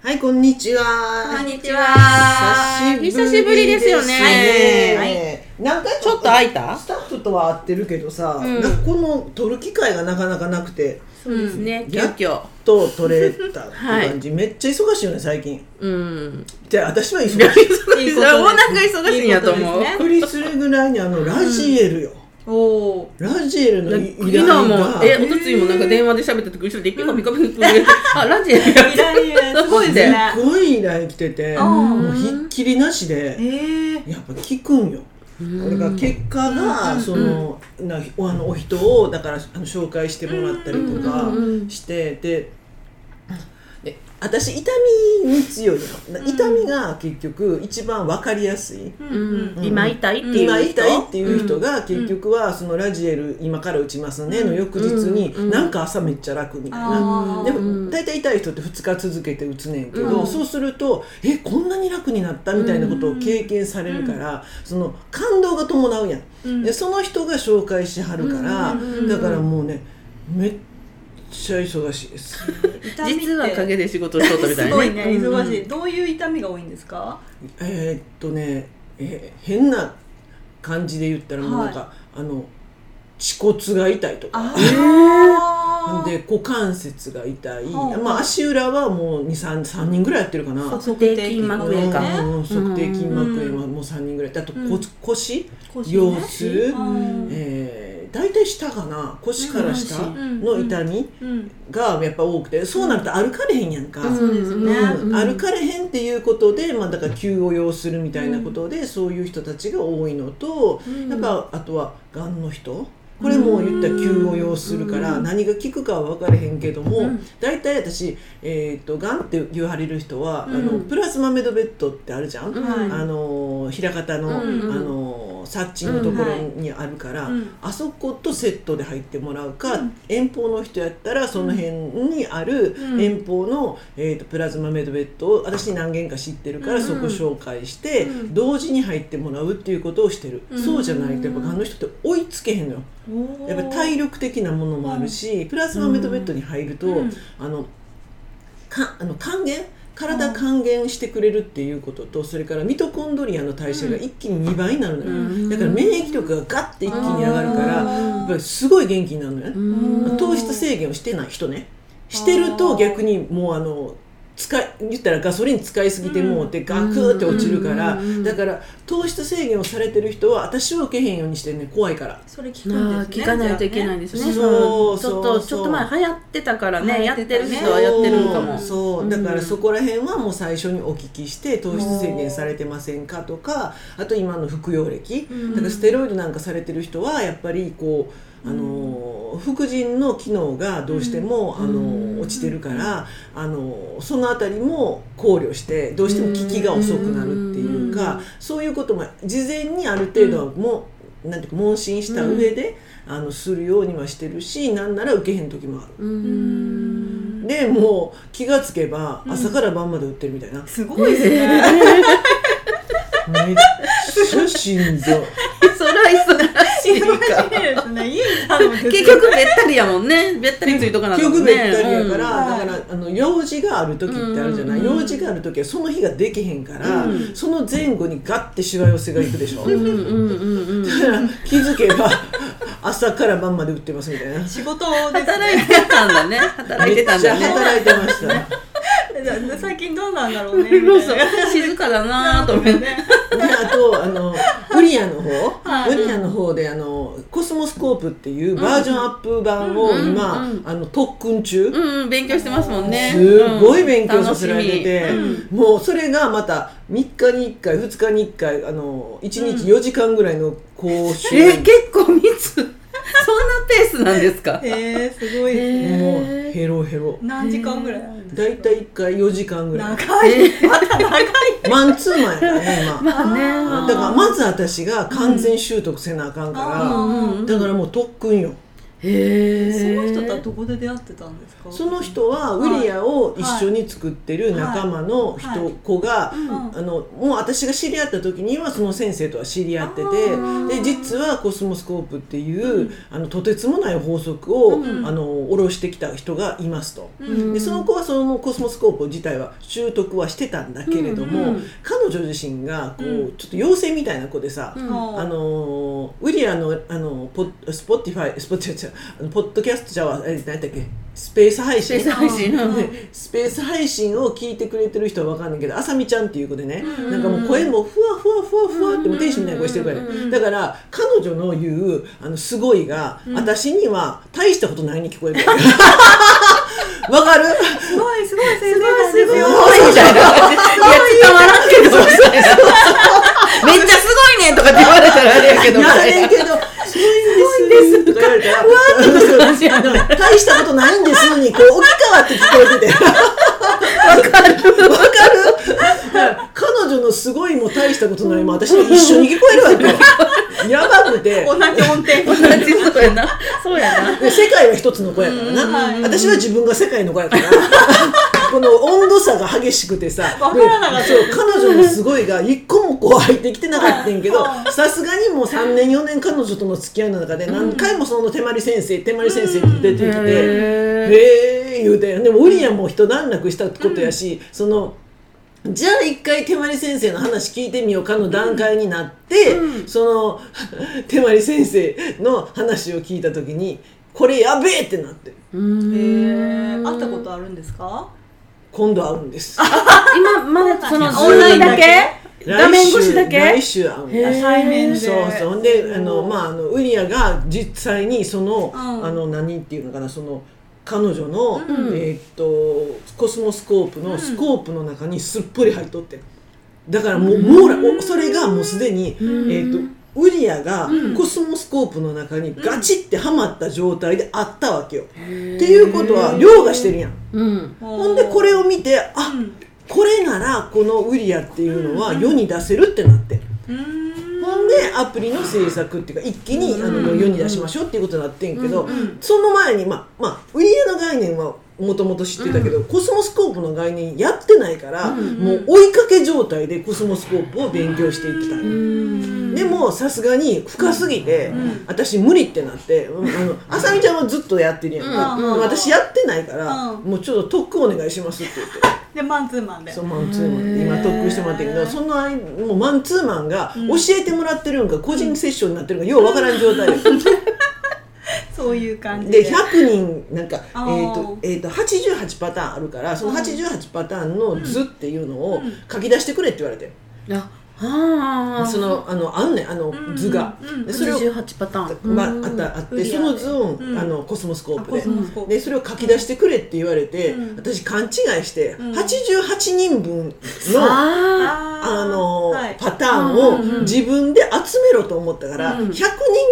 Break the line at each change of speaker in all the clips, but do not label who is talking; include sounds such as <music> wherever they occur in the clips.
はい、こんにちは。
こんにちは。
久しぶりですよね。
はい。なんか
ちょっと空いた？
スタッフとは会ってるけどさ、
うん。
この撮る機会がなかなかなくて、
そうですね。急遽。
と撮れたって感じ、<laughs> めっちゃ忙しいよね、最近。
うん。
じゃあ、私は忙しい。<laughs>
いいことです
オーナーが忙しいんやと思う
びっくりするぐらいにあの、ラジエルよ。
おお
ラジエルの依頼が。
もえおとついもなんか電話で喋った時後ろでピコピコピコピコ <laughs> あラジエルや。
依頼すごいですね
すごい依頼来てて、もうひっきりなしで、
ええ
やっぱ聞くんよ。これが結果がそのなおあのお人をだからあの紹介してもらったりとかしてでで私痛みに強いの。痛みが結局一番分かりやすい。
うん。今痛いっていう人？
今痛いっていう人が結局はそのラジエル今から打ちますねの翌日になんか朝めっちゃ楽みたいな。でも大体痛い人って2日続けて打つねんけど、
うん。
そうするとえこんなに楽になったみたいなことを経験されるから、その感動が伴うやん、
うん。
でその人が紹介しはるから、
うん。
だからもうねめっちゃ忙しいです。
実は陰で仕事しとったみたい
すごいね
ね
忙しい。どういう痛みが多いんですか？
えーっとねえ変な感じで言ったらもうなんか、あの恥骨が痛いとか。
あ
で股関節が痛い、
はあ
まあ、足裏はもう23人ぐらいやってるかな。
測
定筋膜炎か。
うんうん測定筋膜炎はもう3人ぐらい。あと、
うん。
こ腰？
腰ね。
腰痛、
うん。
えー大体下かな腰から下
うん
の痛み
うん
がやっぱ多くてそうなると歩かれへんやんか、歩かれへんっていうことで、まあ、だから急を要するみたいなことで、そういう人たちが多いのと、やっぱあとはがんの人。これも言ったら急を要するから、何が効くかは分からへんけども、
うん。
大体私、えー、とがんって言われる人は、
うん。
あのプラズマメドベッドってあるじゃん、
はい。
あの枚方の、
うんうん
あのところにあるから、
うん。
あそことセットで入ってもらうか、
うん。
遠方の人やったらその辺にある
うん。
遠方の、えー、とプラズマメドベッドを私何軒か知ってるから、
うん。
そこ紹介して、
うん。
同時に入ってもらうっていうことをしてる、
うん。
そうじゃないとやっぱがんの人って追いつけへんのよ。やっぱ体力的なものもあるし、プラズマメドベッドに入ると、
うん。
あのかあの還元？体還元してくれるっていうこととそれからミトコンドリアの代謝が一気に2倍になるのよ、
うん
だから免疫力がガッて一気に上がるからやっぱりすごい元気になるのよ、糖質制限をしてない人ねしてると逆にもうあの使い言ったらガソリン使いすぎてもうってガクーって落ちるから、
うん
だから糖質制限をされてる人は私は受けへんようにしてね怖いから。
それ聞くんですね。
聞かないといけないですね。
そう。
ちょっ
そう。
とちょっと前流行ってたからね、
流
やってる人はやってるんかも。
そう。だからそこら辺はもう最初にお聞きして糖質制限されてませんかとかあと今の服用歴、
うん。
だからステロイドなんかされてる人はやっぱりこうあの副腎の機能がどうしても、あの落ちてるからあのそのあたりも考慮してどうしても効きが遅くなるっていうか、そういうことも事前にある程度はもう、なんていうか問診した上で、あのするようにはしてるしなんなら受けへん時もある。
うん。
でもう気がつけば朝から晩まで売ってるみたいな、
すごいですね。<laughs>
めっちゃしんどい。<laughs>
それは忙しいか。
いいですね。<laughs> 家に頼むって
結局べったりやもんね。べったりついとかな
結局べったりやから、
うん
だからあの用事がある時ってあるじゃない、
うん。
用事がある時はその日ができへんから、
うん。
その前後にガッてしわ寄せがいくでしょ、
うんうんうんうん。
だから気づけば <laughs> 朝から晩まで売ってますみたいな。
仕事です
働いてたんだね。働いてたんだね。
働いてました。
で <laughs> 最近どうなんだろうね
静かだなと思って。
であとあのウリアの方、
はい。
ウリアの方であのコスモスコープっていうバージョンアップ版を今、
うんうん
あの特訓中、
うんうん勉強してますもんね。
すごい勉強させられてて、
楽し
もうそれがまた3日に1回2日に1回あの1日4時間ぐらいの講習、
みえ結構密。そんなペースなんですか？
へ <laughs> えすごいですね。
もうヘロヘロ。
何時間ぐらい？あるん。です
だいたい1回4時間ぐらい。
長い。また長い。<laughs>
マンツーマンやからね今。
まあね。
だからまず私が完全習得せなあかんから、だからもう特訓よ。
へえ
その人とはどこで出会ってたんですか？
その人はウリアを一緒に作ってる仲間の人、
はい。はい
子が、
うん
あのもう私が知り合った時にはその先生とは知り合って
あ
て
ー
で実はコスモスコープっていう、あのとてつもない法則を、
うん。
あの下ろしてきた人がいますと。
うん。
でその子はそのコスモスコープ自体は習得はしてたんだけれども、
うん。うん
彼女自身がこう、
うん。
ちょっと妖精みたいな子でさ、
うん。
あのウリアのあのポッスポティファイスポティファイポッドキャストじゃあえ何だっけ？スペース配信。
スペース配信。
スペース配信を聞いてくれてる人は分かんないけどあさみちゃんっていう子でね、
うん
なんかもう声もふわふわふわふわってもう天使みたいな声してるからね、
うん
だから彼女の言うあのすごいが、
うん。
私には大したことないに聞こえる。<laughs> わかる？
すごいすごい先生なんですよ。
すごいみたいないや伝わらんけどみたいなめっちゃすごいねとかって言われたらあれやけど。み
や
たいな
ねんけど「すごいんです」とか言われたら「うわーってあの大したことないんです」にこう置き換わって聞こえてて。わかる。わかる。彼女のすごいも大したことないも私は一緒に聞こえるわけやばくて。
同じ音程。
同じそうやな。そうやな
で世界は一つの子やからな、私は自分が世界の子やからが激しくてさ <laughs>
わからなかった。
でそう彼女のすごいが一個もこう入ってきてなかったんやけど
はい
さすがにもう3年4年彼女との付き合いの中で何回もその手まり先生手まり先生って出てきて。
へ
へえ言うてでもウリアンも一段落したことやし、そのじゃあ一回手まり先生の話聞いてみようかの段階になって、
うん。
その手まり先生の話を聞いた時にこれやべえってなって。
へえ会ったことあるんですか？
今度会うんです。
今まだその
オンラインだけ？
画面越しだけ？
来週
対面で。
そうそう。ほんであの、まあ、あのウリアが実際にその,、
うん。
あの何っていうのかなその彼女の、
うん。
えーっとコスモスコープのスコープの中にすっぽり入っとって。だからもう網羅おそれがもうすでに、
うん。
えーっとウリアが
うん。
コスモスコープの中にガチってはまった状態であったわけよ。
って
っていうことは凌駕してるやん。
うん。
ほんでこれを見てあ
うん。
これならこのウリアっていうのは世に出せるってなって。ほんでアプリの制作っていうか一気にあの
うん
世に出しましょうっていうことになってんけど、
うん。うん。
その前にまあまあウリアの概念はもともと知ってたけど、コスモスコープの概念やってないから、
うん。
もう追いかけ状態でコスモスコープを勉強していきたい、
うん
でもさすがに深すぎて、
うん。
私無理ってなって、うん。あさみちゃんはずっとやってるやん。か、私やってないから、
うん。
もうちょっと特訓お願いしますって言って。
でマンツーマンで。
そうマンツーマン。で今特訓してもらってるけどその間もうマンツーマンが
うん。
教えてもらってるのか個人セッションになってるのかようわからん状態で <laughs>
そういう感じで。
で100人なんか、え
あ
ー。
ー
とえー、と88パターンあるからその
うん。
88パターンの図っていうのを
うん。
書き出してくれって言われて、
あはあ
そのあのあんねんあの
うん
図が。それを
88パターン。
まあ、あったあってその図を、
うん。
あのコスモスコープで。でそれを書き出してくれって言われて、
うん。
私勘違いして、
うん。
88人分の
あ。
あの
はい。
パターンを自分で集めろと思ったから、
うん。
100人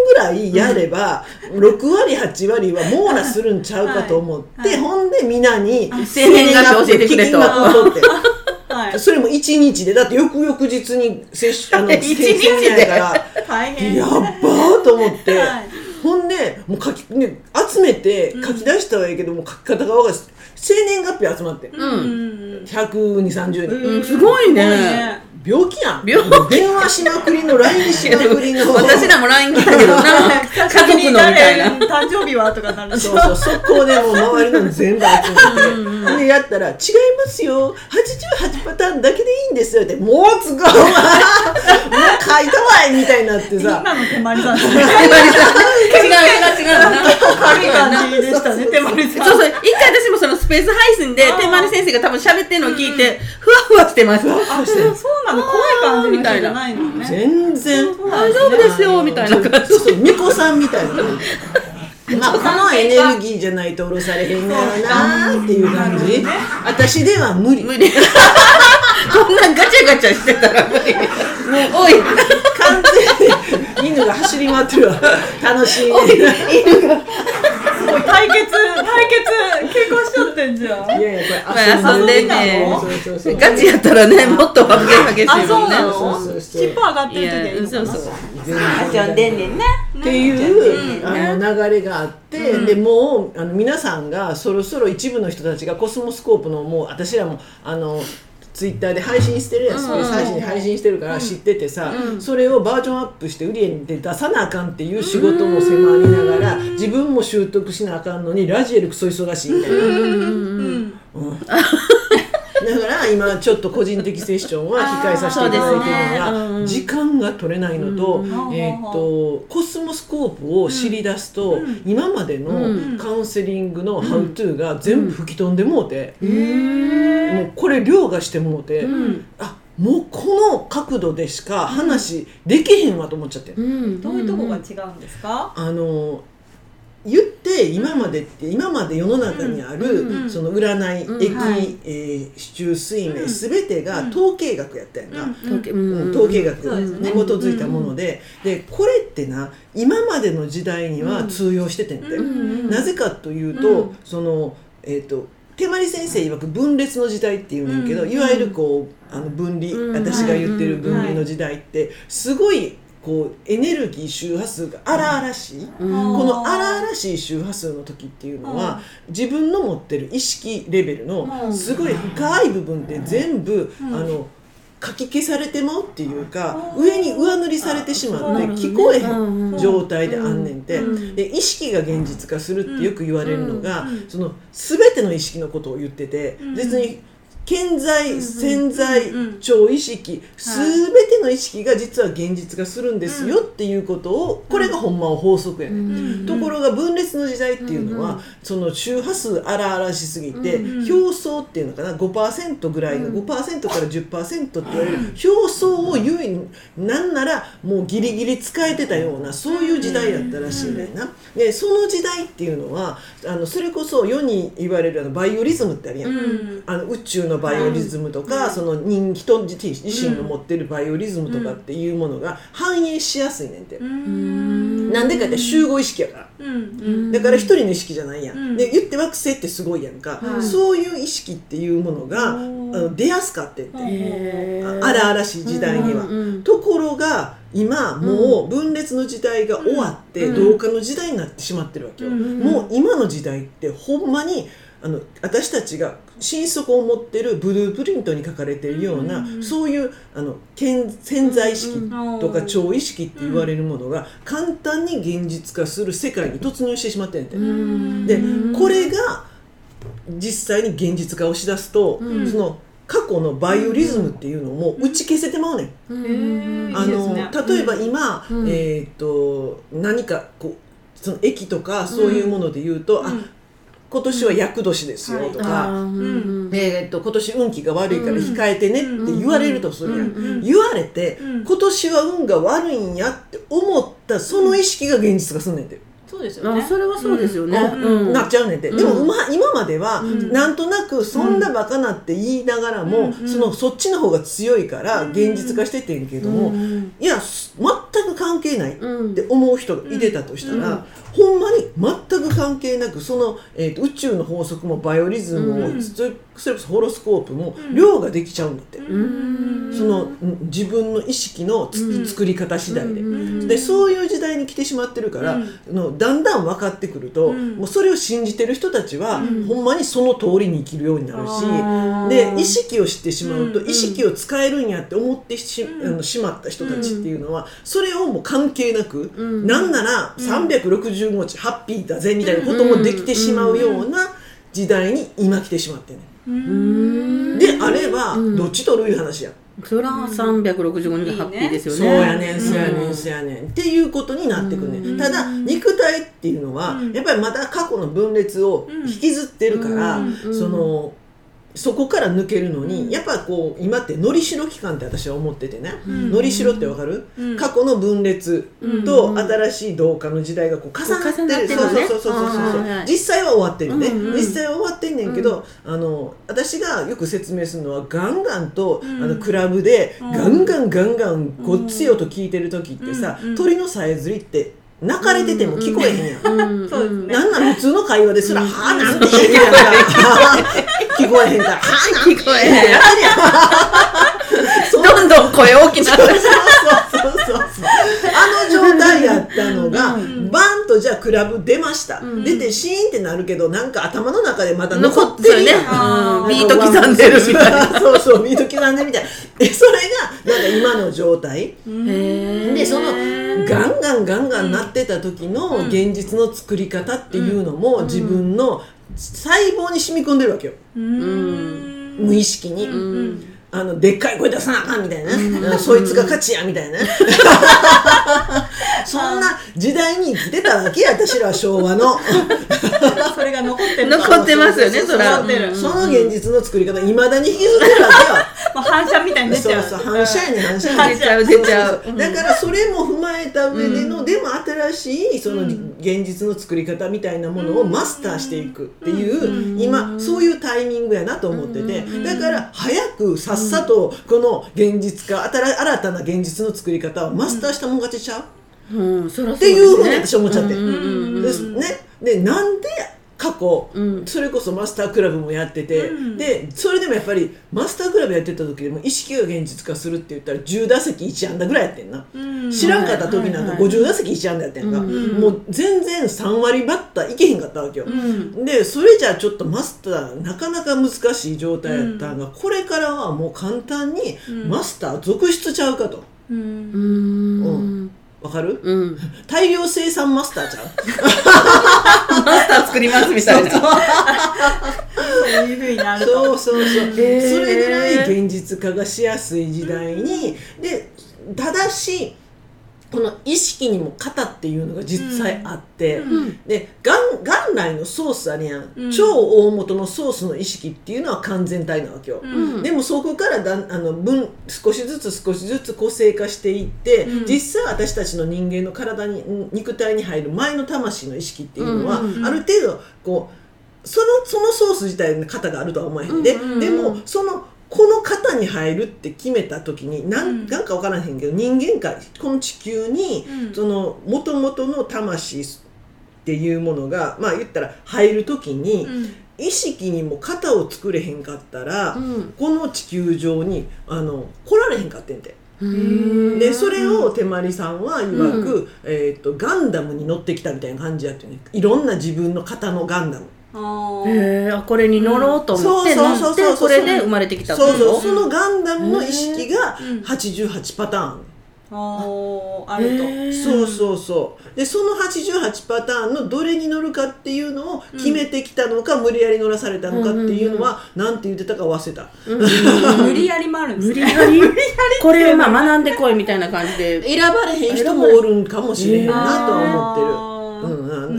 ぐらいやれば、6割8割は網羅するんちゃうかと思って、ほんで皆に
生年月日教えてくれと
それも1日で。だって翌々日に接種あの <laughs>
一日で。
から。
大変。
やっばーと思って。
はい。
ほんでもう書き、ね、集めて書き出したはいいけど、もう書き方が分かる生年月日集まって。
ん。
うん
12030人、
うん。すごいね。
病気やん。
病
電話しまくりの LINE しまくりの <laughs>
私らも LINE 来たけどな。<laughs> 家族のみたいな。
誕生日はとかなる
そうそう速攻でもう周りの全部集めて。でやったら「違いますよ。88パターンだけでいいんですよ」って「もうつこうもう書いたわい」みたいになってさ。
今の手まりさん。ですね
違う違う違うな
軽い感じでしたね。手まりさん。
そうそう。一回私もそのスペース配信で天丸先生が多分喋ってるのを聞いてふわふわしてました
あそうなの？怖い感じの人じゃないのね。
全然。
大丈夫ですよみたいな感じ。
そうそう巫女さんみたいな。<laughs> まあこのエネルギーじゃないと下ろされへんやろなーっていう感じ。私では無理。
無理。こんなんガチャガチャしてたら無理。もうおい。
完全に犬が走り回ってるわ。楽しい。ね
すごい対決対決結婚しちゃっってんじゃん。
いやいやこ
これ遊んでんねガチやったらねもっと激しい
あ
もんね。
そうなの？尻尾上がって
い
る時
そうそう。
遊
んでんねんね
っていう、
うん
あの流れがあって、でもうあの皆さんがそろそろ一部の人たちがコスモスコープのもう私らもあのツイッターで配信してるやつ、
うん。
最初に配信してるから知っててさ、それをバージョンアップしてウリアで出さなあかんっていう仕事も迫りながら、自分も習得しなあかんのにラジエルクソ忙しいみたいな。今ちょっと個人的セッションは控えさせていただいてるのが、
うん
時間が取れないのと,、
ん
えー、とコスモスコープを知り出すと、今までの
うん。
カウンセリングのハウトゥーが全部吹き飛んでもうて、もうこれ凌駕してもうて、
うん。
あもうこの角度でしか話できへんわと思っちゃって、
うん。
どういうとこが違うんですか？
あの言って今までって今まで世の中にある、
うん
その占い、
うん。
液、
はい。
えー市中水明、
うん。
全てが統計学やったやんか、
統計
うん
うん
統計学に基づいたもので,、でこれってな今までの時代には通用しててんて、
うん
なぜかというと、
うん。
そのえっ、と手まり先生曰く分裂の時代っていうんだけど、
うん
いわゆるこうあの分離、
うん。
私が言ってる分離
はい
の時代ってすごいこうエネルギー周波数が荒々しい、
うん。
この荒々しい周波数の時っていうのは、自分の持ってる意識レベルの
うん。
すごい深い部分って全部、
うん。
あのかき消されてまうっていうか、
うん。
上に上塗りされてしまって
うん
聞こえへ
うん
ん状態であんねんて、
うん。
で意識が現実化するってよく言われるのが、
うん。
その全ての意識のことを言ってて、
うん。
別に健在、
ん
潜在、
うん
超意識全ての意識が実は現実化するんですよっていうことをこれがほんまは法則やね、
うん。
ところが分裂の時代っていうのは、
うん。
その周波数荒々しすぎて、
うん
表層っていうのかな5%ぐらいの、5%から10%って言われる表層を優位になんならもうギリギリ使えてたようなそういう時代やったらしいねんな。でその時代っていうのはあのそれこそ世に言われるあのバイオリズムってあるやん。あの宇宙のバイオリズムとか、その人人自自身の持ってるバイオリズムとかっていうものが反映しやすいねんて。
うん。
なんでかって集合意識やから。
うん。
だから一人の意識じゃないやん、
うん。
で言って惑星ってすごいやんか、
はい。
そういう意識っていうものがあの出やすかってんて、荒々しい時代には、ところが今もう分裂の時代が終わって
うん。
同化の時代になってしまってるわけよ、
うん。
もう今の時代ってほんまにあの私たちが心底を持ってるブループリントに書かれているような、
うん
そういうあの潜潜在意識
うん
とか超意識って言われるものが簡単に現実化する世界に突入してしまってんて、
うん
でこれが実際に現実化をしだすと、
うん。
その過去のバイオリズムっていうのも打ち消せてまうねん。
うん。
あの
ね。
例えば今、
うん。
えっ、と何かこうその駅とかそういうもので言うと、あ今年は厄年ですよとか、えー、と今年運気が悪いから控えてねって言われるとするやん、
うんうん
言われて、
うん。
今年は運が悪いんやって思ったその意識が現実化すんねんて、
そうですよね。
あそれはそうですよね。
あ
うん。
なっちゃうねんて、
うん。
でも、ま、今までは、
ん。
なんとなくそんなバカなって言いながらも、
うん。
そのそっちの方が強いから
うん。
現実化しててんけども、
うん。
いやす全く関係ない
うん。
って思う人がいてたとしたら、
うん。
ほんまに全く関係なくその、えーと宇宙の法則もバイオリズムも、
うん。
それこそホロスコープも
うん。
量ができちゃうんだって、
うん。
そのうん自分の意識のつ、
うん。
作り方次第で。
うん。
でそういう時代に来てしまってるから、のだんだん分かってくると、
うん。
もうそれを信じてる人たちは、
うん。
ほんまにその通りに生きるようになるし、で意識を知ってしまうと、
うん。
意識を使えるんやって思ってし,、
うん。
あのしまった人たちっていうのは、それをもう関係なく、
うん。
なんなら360日ハッピーだぜみたいなこともできてしまうような時代に今来てしまってね、
うん。
であれば、
うん。
どっちとるいう話や、
そら365日ハッピーですよね。
そうやねんそうやね
うん
んそうやねん。っていうことになってくんね。ん、
うん。
ただ肉体っていうのは、
うん。
やっぱりまた過去の分裂を引きずってるから、
うん。
そのそこから抜けるのに、
うん。
やっぱこう今ってのりしろ期間って私は思っててね、
うん。
のりしろってわかる、
うん。
過去の分裂と新しい同化の時代がこう重なってる,、そうそうそうそうそうそう、
はいはい
実際は終わってるね、
うんうん
実際は終わってんねんけど、あの私がよく説明するのはガンガンと、
うん。
あのクラブで
うん。
ガンガンガンガンごっつい音聞いてる時ってさ、
うんうん。
鳥のさえずりって泣かれてても聞こえへんやん、
うん。
そうですね。
なんなの普通の会話ですら「はあなんて言うやんか <laughs> 聞こえへんから「<laughs> はあなんて。
聞こえへん。<laughs> どんどん声大きなって <laughs>
そうそうそうそう。あの状態やったのが、バンとじゃあクラブ出ました、出てシーンってなるけどなんか頭の中でまだ残ってる
ね。うん。ビート刻んでるみたいな。
そうそうビート刻んでるみたい。なでそれがなんか今の状態。でそのガンガンガンガンなってた時の現実の作り方っていうのも自分の細胞に染み込んでるわけよ。
うん。
無意識に、
うん
あのでっかい声出さなあかんみたいな、うんそいつが勝ちやみたいな。<laughs> そんな時代に生きてたわけや私らは昭和の。<laughs>
それが残ってる。
残ってますよね
そ
ら。
残ってる。
その現実の作り方いまだに引きずってるわ
まあ <laughs> 反射みたいに
けよ
出ちゃう。
そうそう反射やねん反射やねん。
出ちゃう。
だからそれも踏まえた上での、でも新しいその現実の作り方みたいなものをマスターしていくっていう、今そういうタイミングやなと思ってて、だから早くさっさとこの現実化新新たな現実の作り方をマスターしたもん勝ちちゃう、
うん。
っていうふうに私思っちゃって、ですね。でなんで過去、
うん。
それこそマスタークラブもやってて、
うん。
でそれでもやっぱりマスタークラブやってた時でも意識が現実化するって言ったら10打席1安打ぐらいやってんな、
うん。
知らんかった時なんか
はいはい
50打席1安打やってんか、
うん
もう全然3割バッターいけへんかったわけよ、
うん。
でそれじゃあちょっとマスターなかなか難しい状態やったんが、これからはもう簡単に
うん。
マスター続出ちゃうかと。
うん。
うん
わかる？
うん。
大量生産マスターちゃう？
マスター作りますみたいな。
そういう。ふうになると。
そうそうそう、
へー。
それぐらい現実化がしやすい時代にでただしこの意識にも型っていうのが実際あって、
うん。
で元元来のソースあるやん、
うん。
超大元のソースの意識っていうのは完全体なわけよ、
うん。
でもそこからだんあの分少しずつ少しずつ個性化していって、
うん。
実際私たちの人間の体にん肉体に入る前の魂の意識っていうのは、ある程度こうそのそのソース自体の型があるとは思えへんで、
うんうんうん。
でもそのこの型に入るって決めた時になん,、
うん。
なんか分からへんけど人間界この地球に、
うん。
その元々の魂っていうものがまあ言ったら入る時に、
うん。
意識にも型を作れへんかったら、
うん。
この地球上にあの来られへんかってんて。
うん。
でそれを手まりさんは曰く、えー、とガンダムに乗ってきたみたいな感じやっていうねいろんな自分の型のガンダム
へえあこれに乗ろうと思って乗って
そうそうそう。
これで生まれてきた
そうそうそのガンダムの意識が
うん
88パターン、
あると。
そうそうそう。でその88パターンのどれに乗るかっていうのを決めてきたのか、無理やり乗らされたのかっていうのは何て言ってたか忘れた、<laughs>
無理やりもあるんです
無理
ね
やり。<laughs> これをまあ学んでこいみたいな感じで。
選ばれへん人もおるんかもしれへんなとは思ってる、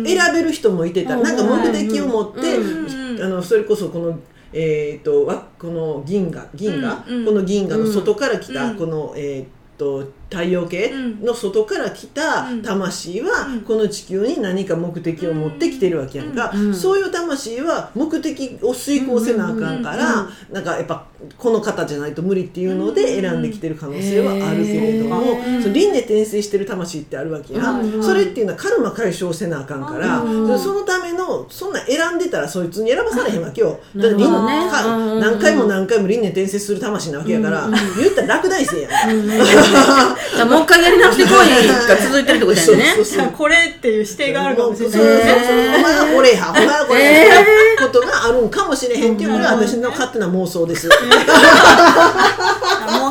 選べる人もいてた、
うん。
なんか目的を持って、
うん。
あのそれこそこの、えー、とわこの銀河銀河、
うん。うん。
この銀河の外から来た、
うん。
この、えー、と太陽系
うん
の外から来た
うん。
魂は、
うん。
この地球に何か目的を持ってきてるわけやんか、
うん。
そういう魂は目的を遂行せなあかんから、なんかやっぱこの方じゃないと無理っていうので選んできてる可能性はあるけれども、輪廻転生してる魂ってあるわけや、
うん
それっていうのはカルマ解消せなあかんから、
うん
そのためのそんな選んでたらそいつに選ばされへんわけよ。だか
うん
何回も何回も輪廻転生する魂なわけやから、言ったら落第生やん。か。<laughs>
じゃあもう一回やり直してこいが続いてるってことだよね。
そうそうそう。
これっていう指定があるかもしれない。
そうそうそう。
ですね
お前はこれやお前はこれやってことがあるんかもしれへんっていうこれは私の勝手な妄想です。
妄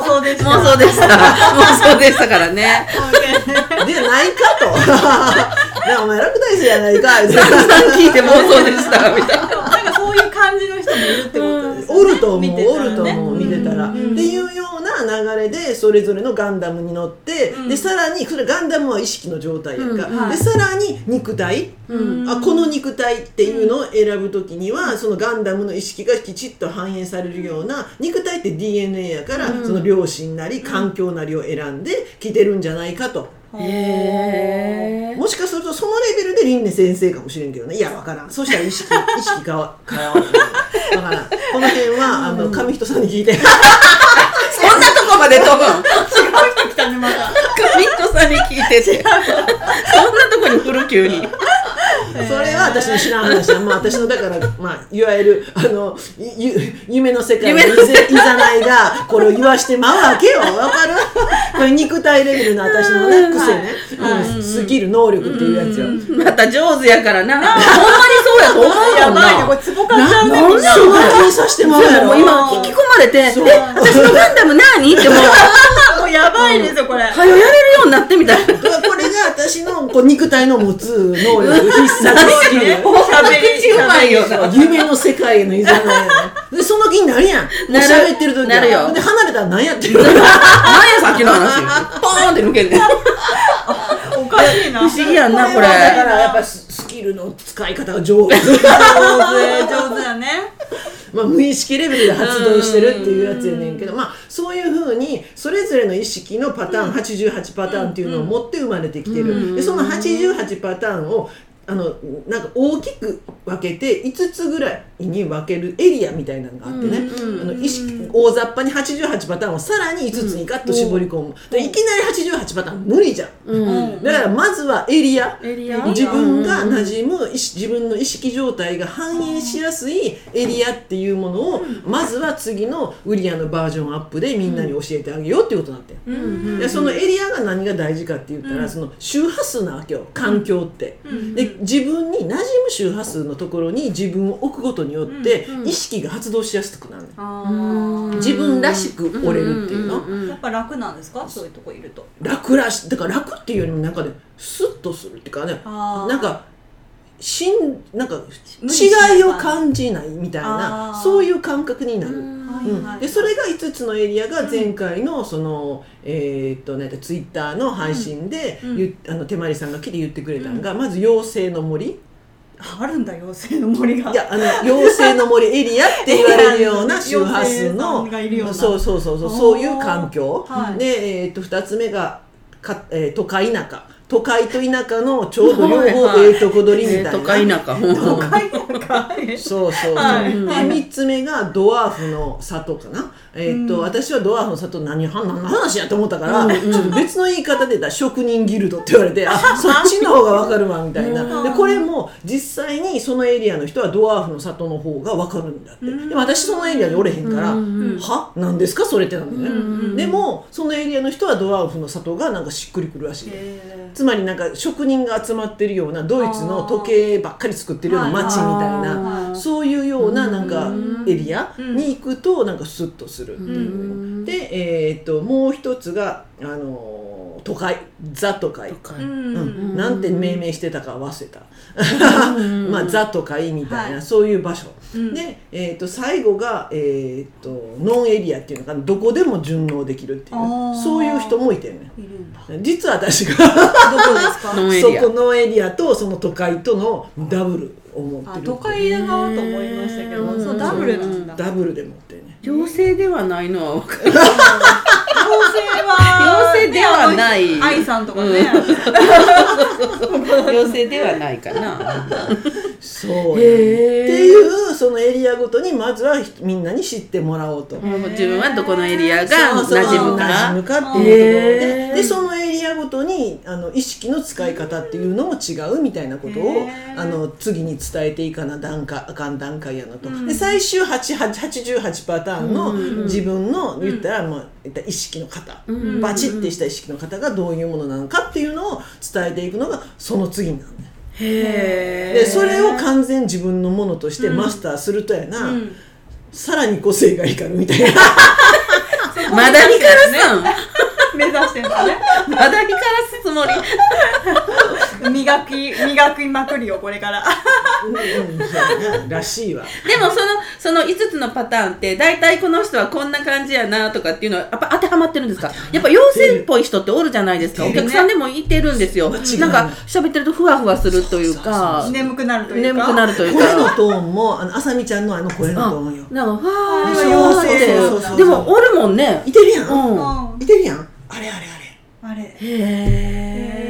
想でした
妄想でした。妄想でしたからね。
でないかと。<laughs> なお前落第生やないか。
聞いて妄想でしたみたいな。
なんかそういう感じの人もいるってことですよね。
おると思う、
見てたらね。
おると思う見てたら、
うん。
っていう流れでそれぞれのガンダムに乗って、
うん。
でさらにそれガンダムは意識の状態やんか、
うん
はい
でさらに肉体、
うん。
あこの肉体っていうのを選ぶときには、そのガンダムの意識がきちっと反映されるような肉体って DNA やから、
うん。
その両親なり環境なりを選んできてるんじゃないかと。
へえ
もしかするとそのレベルで輪廻先生かもしれんけどね。いやわからん。そしたら意識意識変わ変わらないわからん。この辺はあの上人さんに聞いて
まで飛ぶん
来たねまた。
上人さんに聞いてて。そんなとこ風に振る急に
それは私の知らん話だ、まあ、私のだから、<laughs> まあ、いわゆるあのゆ夢の世界のいざないがこれを言わしてまうわけよ。わかる？<laughs> これ肉体レベルの私のね癖ね、うん、スキル能力っていうやつよ、
また上手やからな。ほんまにそうやと思うもん
やばい。ねこ
な
れツボ買っちゃうねんな
させてまう
もう今引き込まれて「え私のガンダム何?」ってもう。<laughs>
もうやばいですよこれ「
はよやれるようになって」みたいな。
これが私のこう肉体の持つ能力必殺スキル
ね喋り
口うまい。よな
夢の世界へのいざないでその気になる。やん
なる
喋ってる時は。
なるよ。
で離れたら何やってる
何やさっきの話。ポーンって抜けんねん
おかしいな。
不思議やんなこれ
は。だからやっぱススキルの使い方が上手。
上手上手だね。
まあ無意識レベルで発動してるっていうやつやねんけど。まあそういうふうにそれぞれの意識のパターン、88パターンっていうのを持って生まれてきてる、でその88パターンをあのなんか大きく分けて5つぐらいに分けるエリアみたいなのがあってね、あの意識大雑把に88パターンをさらに5つにガッと絞り込む、でいきなり88パターン無理じゃん、
うん。
だからまずはエリア。
エリア。
自分が馴染む自分の意識状態が反映しやすいエリアっていうものをまずは次のウリアのバージョンアップでみんなに教えてあげようっていうことになってん。
うん
でそのエリアが何が大事かって言ったら、その周波数なわけよ。環境って、で自分に馴染む周波数のところに自分を置くことによって、意識が発動しやすくなるね
あ
自分らしく折れるっていうの、
ーやっぱ楽なんですか？そういうとこいると。
楽らしだから楽っていうよりもなんかねスッとするっていうかねなんかしんなんか違いを感じないみたいなそういう感覚になる。
はい
うん。
はい
でそれが5つのエリアが前回のその、えーっとねツイッターの配信で、あの手まりさんが来て言ってくれたのが、まず妖精の森。
ああるんだ妖精の森が。
いやあの妖精の森エリアって言われるような周波数の
んがいるような。
そうそうそうそうそういう環境、
はい。
で、えー、と2つ目がか、えー都会田舎都会と田舎のちょうど両方ええとこ取りみたいな、
都会田舎。
都会
なんか
そう。そうで3つ目がドワーフの里かな、えーっと私はドワーフの里何何の話やと思ったから、ちょっと別の言い方で言ったら職人ギルドって言われてあそっちの方が分かるわみたいな。でこれも実際にそのエリアの人はドワーフの里の方が分かるんだって。でも私そのエリアにおれへんから「は？何ですか？それ」ってなんだよね、でもそのエリアの人はドワーフの里がなんかしっくりくるらしい。
へ
つまりなんか職人が集まってるようなドイツの時計ばっかり作ってるような街みたい
あ
な
ー
そういうようななんかエリアに行くとなんかスッとする。っていうで、えー、ともう一つが、あのー都会。ザ都会。
ーう
うん。ん、なんて命名してたか忘れた、<laughs> まあ、ザ都会みたいな、
はい。
そういう場所、
うん。
で、えー、と最後が、えー、とノンエリアっていうのかな。どこでも順応できるっていう。そういう人もいてるね。
いるんだ。
実は私が。
どこですか？<laughs>
ノンエリア。
そこのエリアとその都会とのダブルを持ってる
あ都会だなと思いましたけどそうダブルなんだ。
ダブルで持ってるね。
妖精ではないのは分かる
妖精
ではない。
愛さんとかね。
妖精ではないかな。
そうっていうそのエリアごとにまずはみんなに知ってもらおうと。
もう自分はどこのエリアが馴染むか
馴染むかっていうところ。ででそのエリアごとにあの意識の使い方っていうのも違うみたいなことをあの次に伝えていかな段階あかん段階やなと、で最終8 8 88パターンの自分の言ったら、まあ、言ったら意識の方、バチッてした意識の方がどういうものなのかっていうのを伝えていくのがその次になるね。
へ
でそれを完全自分のものとしてマスターするとやな、
うん。
さらに個性が光るみたいな。
まだ光らすん
目指してるんだね。
まだ光らすつもり
磨き磨きまくりよこれから。
うんうんらしいわ。
でもそのその5つのパターンって大体この人はこんな感じやなとかっていうのはやっぱ当てはまってるんですか？やっぱ妖精っぽい人っておるじゃないですか。お客さんでもいてるんですよ。
な
んか喋ってるとふわふわするというか
眠くなるというか。
眠くなるという
声の
か
トーンもあのあさみちゃんのあの声のトーンよ。
なんかわーでもおるもんね。
いてるやん、
うん。
うん
いてるやん。あれあれあれ。
あれ。
へ
へ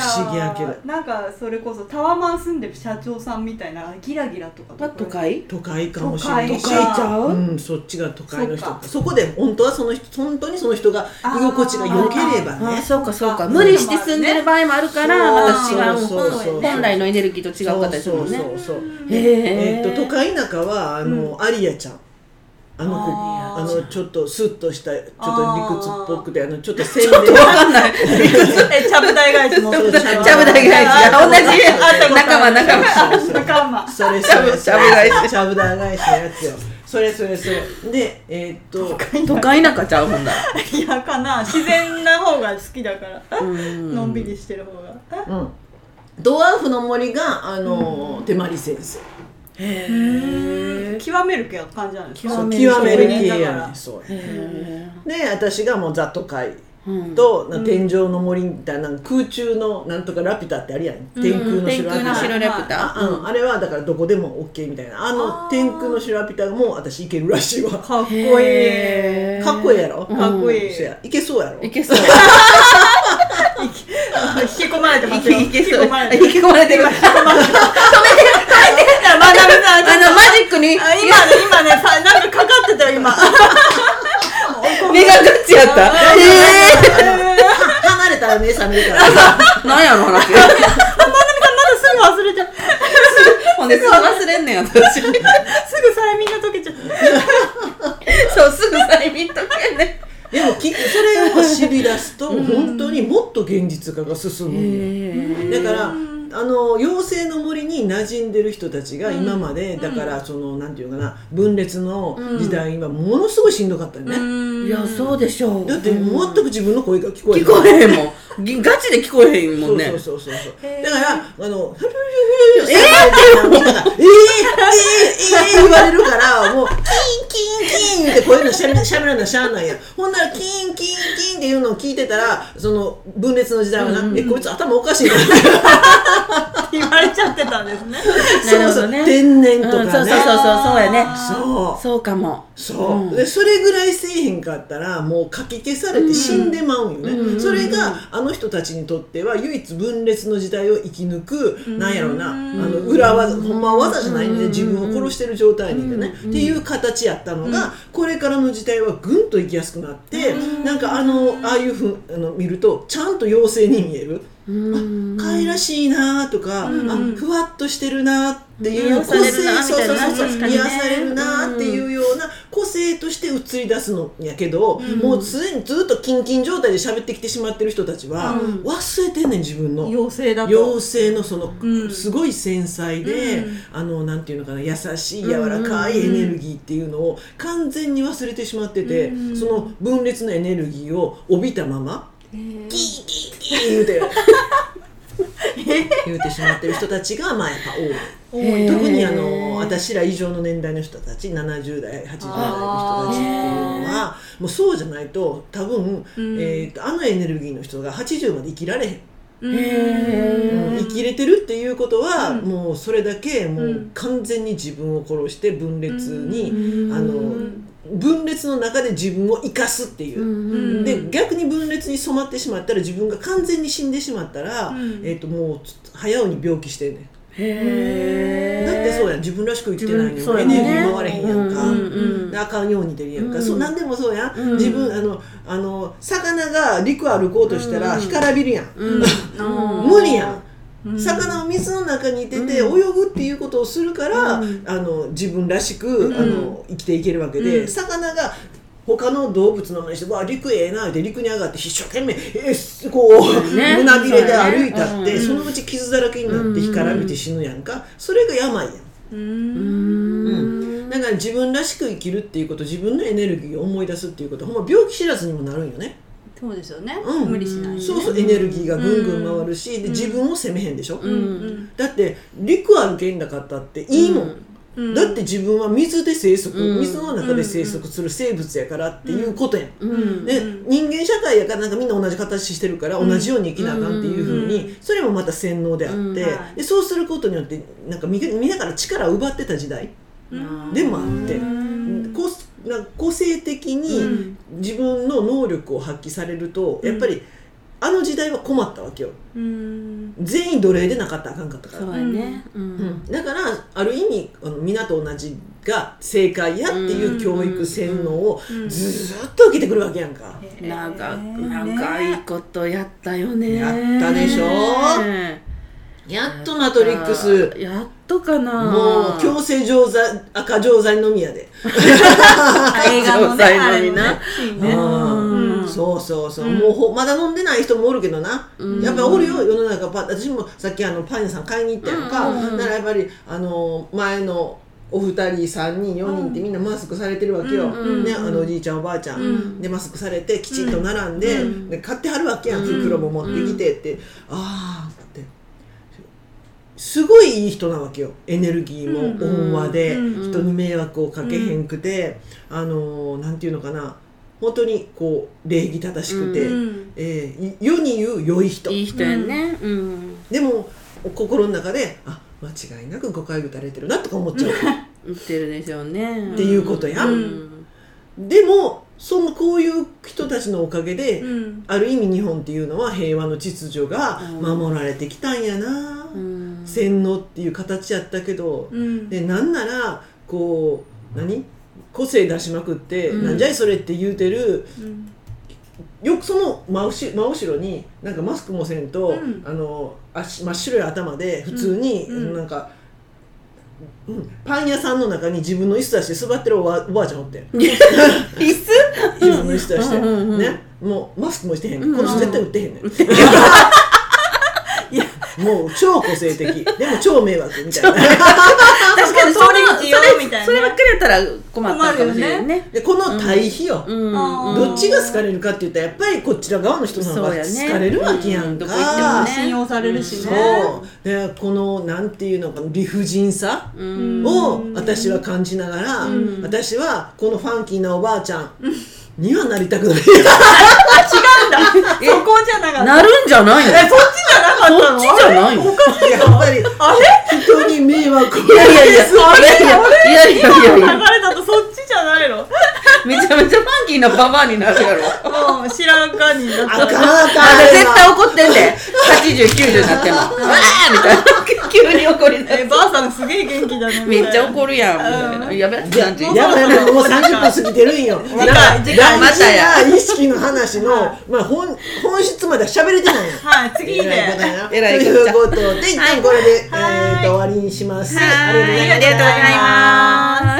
不思議やけど。
あなんかそれこそタワマン住んでる社長さんみたいなギラギラとか
まあ都会？
都会かもしれない
都
会ちゃう、
うん、そっちが都会の人。
そうか。
そこで本当はその人本当にその人が居心地が良ければね。
あそうかそうか。
あ
無理して住んでる場合もあるからまた違う。
そうそうそう
本来のエネルギーと違う形もんね。
そうそうそう
へえ
えっと都会中はあの、アリアちゃんあの子
あ
のちょっとスッとしたちょっと理屈っぽくてあのちょっと宣
ちょっとわかんない。
え <laughs> ちゃぶ台返しも
そう
ちゃぶ台返し
あ
同じ。仲間仲間。
仲間。
それ <laughs>
ちゃぶ
それ
ちゃぶ返し。
ちゃぶ台返しのやつよ。それそれそれ。でえーっと
都会中ちゃうほんだ。
いやかな。自然な方が好きだから。
うん。
のんびりしてる方が。
うん。ドワーフの森があの手まり先生
へえ
極める系感じなんですか？
そう
極める
極める系や
だから
ねそう
へ
で私がもうザ都会
えうん。
と、な天井の森みたいな空中のなんとかラピュタってあるやん。天空の
天
城ラピュタ。あ,、うん、あれはだからどこでも OK みたいな。あの天空の城ラピュタも私行けるらしいわ。
かっこいい。
かっこいいやろ、
かっこいい。
そや。いけそうやろ？
いけそう。
引き込まれてますよ。引き込まれて
引き込まれてる
今引き込まれてる止めて止めてまなみさん
あのマジックに。
あ今ね今ねさなんかかかってたよ今。<laughs>
目がガチやった。
あの離れたら目覚めるから。
なんやろ話。
まなみさんまだすぐ忘れちゃう。
ほんですぐ忘れんねん私。
すぐ催眠が解けちゃった
そうすぐ催眠とけん。ね
でもきそれを知り出すと本当にもっと現実化が進むだからあの妖精の森に馴染んでる人たちが今まで、だからそのなんていうかな分裂の時代はものすごいしんどかったよね、
いやそうでしょう。
だって全く自分の声が聞こえ
聞こえへんもん。ぎガチで聞こえへんもんね。
そうそうそうそうだからあの「えー、えー、えー、みんなが「えー、えー、えー、言われるからもうキンキンキンってこういうのしゃべしゃべらなしゃあないやんほんならキンキンキンっていうのを聞いてたらその分裂の時代はな、えこいつ頭おかしいな
言われちゃってたんですね。<laughs>
なるほどね。
天然とかね、
うんそうそうそうそうそうやね。
そう。
そうかも。
そう、
うん。
でそれぐらいせえへんかったらもうかき消されて死んでまうんよね、
うん。
それがあの人たちにとっては唯一分裂の時代を生き抜く、なんやろうな。あの裏技ほんまは技じゃないんで、自分を殺してる状態にいてね、っていう形やったのが、これからの時代はぐんと生きやすくなって、なんかあのああいうふうあの見るとちゃんと妖精に見える。
うん。
可愛らしいなとか、あふわっとしてるなっていう
癒されるな
そうそうそう癒されるなっていうような個性として映り出すのやけど、もう常にずっとキンキン状態で喋ってきてしまってる人たちは、忘れてんねん自分の。
妖精だと。
妖精のその、
うん。
すごい繊細で、
うん。
あのなんていうのかな優しい柔らかいエネルギーっていうのを完全に忘れてしまってて、その分裂のエネルギーを帯びたままキーキーキー言うて。<laughs> 言うてしまってる人たちがまあやっぱ多い。特にあの私ら以上の年代の人たち70代80代の人たちっていうのはもうそうじゃないと多分、えー、とあのエネルギーの人が80まで生きられへん。
へえ
生きれてるっていうことは、もうそれだけもう完全に自分を殺して分裂に、あの分裂の中で自分を生かすっていう、で逆に分裂に染まってしまったら自分が完全に死んでしまったら、えー、ともう早うに病気してんね。ん
へ
だってそうやん。自分らしく生きてないのよ、エ
自分そうやね。
ネルギー回れへんやんか、
うんうんうん。
であかんように出るやんか、
うん。
そう何でもそうやん、
うん。
自分あのあの魚が陸歩こうとしたら干からびるやん、
うん。<laughs>
無理やん魚を水の中にいてて泳ぐっていうことをするから、
うん。
あの自分らしく、あの生きていけるわけで、魚が他の動物の真似して「わあ陸ええな」って陸に上がって一生懸命えーこう、
ね。
胸びれで歩いたって、
そ
そのうち傷だらけになって干からびて死ぬやんか。それが病やん。
うん。
だから自分らしく生きるっていうこと自分のエネルギーを思い出すっていうことほんま病気知らずにもなるんよね、
そうですよね。
うん。
無理しないで
そうそうエネルギーがぐんぐん回るし、で自分を責めへんでしょ、
うん
だって陸歩けんなかったっていいもん、
うん。
だって自分は水で生息、
うん。
水の中で生息する生物やからっていうことやん、
うん。
で人間社会やからなんかみんな同じ形してるから同じように生きなあかんっていうふうにそれもまた洗脳であって、
うん。
はい。
でそうすることによってなんかみみんなから力を奪ってた時代でもあって、個性的に自分の能力を発揮されるとやっぱりあの時代は困ったわけよ。
うん。
全員奴隷でなかったらあかんかったから。
ね。う
うん。ん、だからある意味あの皆と同じが正解やっていう教育洗脳を
うん。
ずーっと受けてくるわけやんか、
長く長いことやったよね。
やったでしょ？やっとマトリックス。
やっとかな。
もう強制錠剤赤錠剤のみやで、<laughs>
映画のねあれ
な
そうそうそう、
うん。
もうほまだ飲んでない人もおるけどな、
うん。
やっぱおるよ世の中。パ私もさっきあのパン屋さん買いに行ったやんか、
うん。うんうん
だからやっぱりあの前のお二人3人4人ってみんなマスクされてるわけよ、
うん。
ね、あのおじいちゃんおばあちゃん、
うん。
でマスクされてきちんと並んで,、
うん。
で買ってはるわけやん、
うん。
袋も持ってきてって、ああってすごいいい人なわけよ。エネルギーも
うん
温和で、
うん
人に迷惑をかけへんくて、あのなんていうのかな。本当にこう礼儀正しくて、
うん
えーい世に言う良い人。
いい人やね。うん。
でも心の中であ間違いなく誤解打たれてるなとか思っちゃう。<laughs>
言ってるでしょうね。
っていうことや、
うん。
でもそのこういう人たちのおかげで、
うん。
ある意味日本っていうのは平和の秩序が
うん。
守られてきたんやな、
うん
洗脳っていう形やったけど、
うん。
でなんならこう何？個性出しまくって、
うん。
なんじゃいそれって言うてる
うん。
よくその真後真後ろになんかマスクもせんと、
うん。
あの足真っ白い頭で普通に、
うん。うん。
なんか、うん、パン屋さんの中に自分の椅子出して座ってるおばおばあちゃんおって <laughs>
椅子？<laughs>
自分の椅子出して、ね。もうマスクもしてへん、この人絶対売ってへんねん、もう超個性的。<laughs> でも超迷惑みたいな。
確かに通り道よみたいな
そればっかりやったら困ったかもしれんね。
でこの対比よ、
うん。
どっちが好かれるかって言ったらやっぱりこちら側の人の方が好かれるわけやんか、
ね
信用されるし
そう。
ね
でこのなんていうのかな理不尽さ
うん。
を私は感じながら、
ん。
私はこのファンキーなおばあちゃんにはなりたくない。違うんだ。<laughs>
そこじゃなかった。
なるんじゃないの？
えそっちじゃなかったの？
そっちじゃないの？
やっぱり。あれ？人に迷惑
いやいやいや。いやいやいやいや
流れだとそっちじゃないの？
めちゃめちゃファンキーなババアになるやろ
もう知らんかになっ
あかんあ
た。
あ
かん
絶対怒ってんで。8090になっても。うわーみたいな。<laughs> 急に怒り出
えばあさんすげえ元気だね。
めっちゃ怒るやん。みたいなやべえ感じ
やばいやばいもう30分過ぎてるんよ。
次回
だから
次回
大事な意識の話の、まあ、本本質までは喋れてないやん
はい次で。
偉いこと。やな
偉い
と
ことじゃ
いうことで一旦これで、
はい。
えーと終わりにします。
はい。
ありがとうございました。
ありがとうございます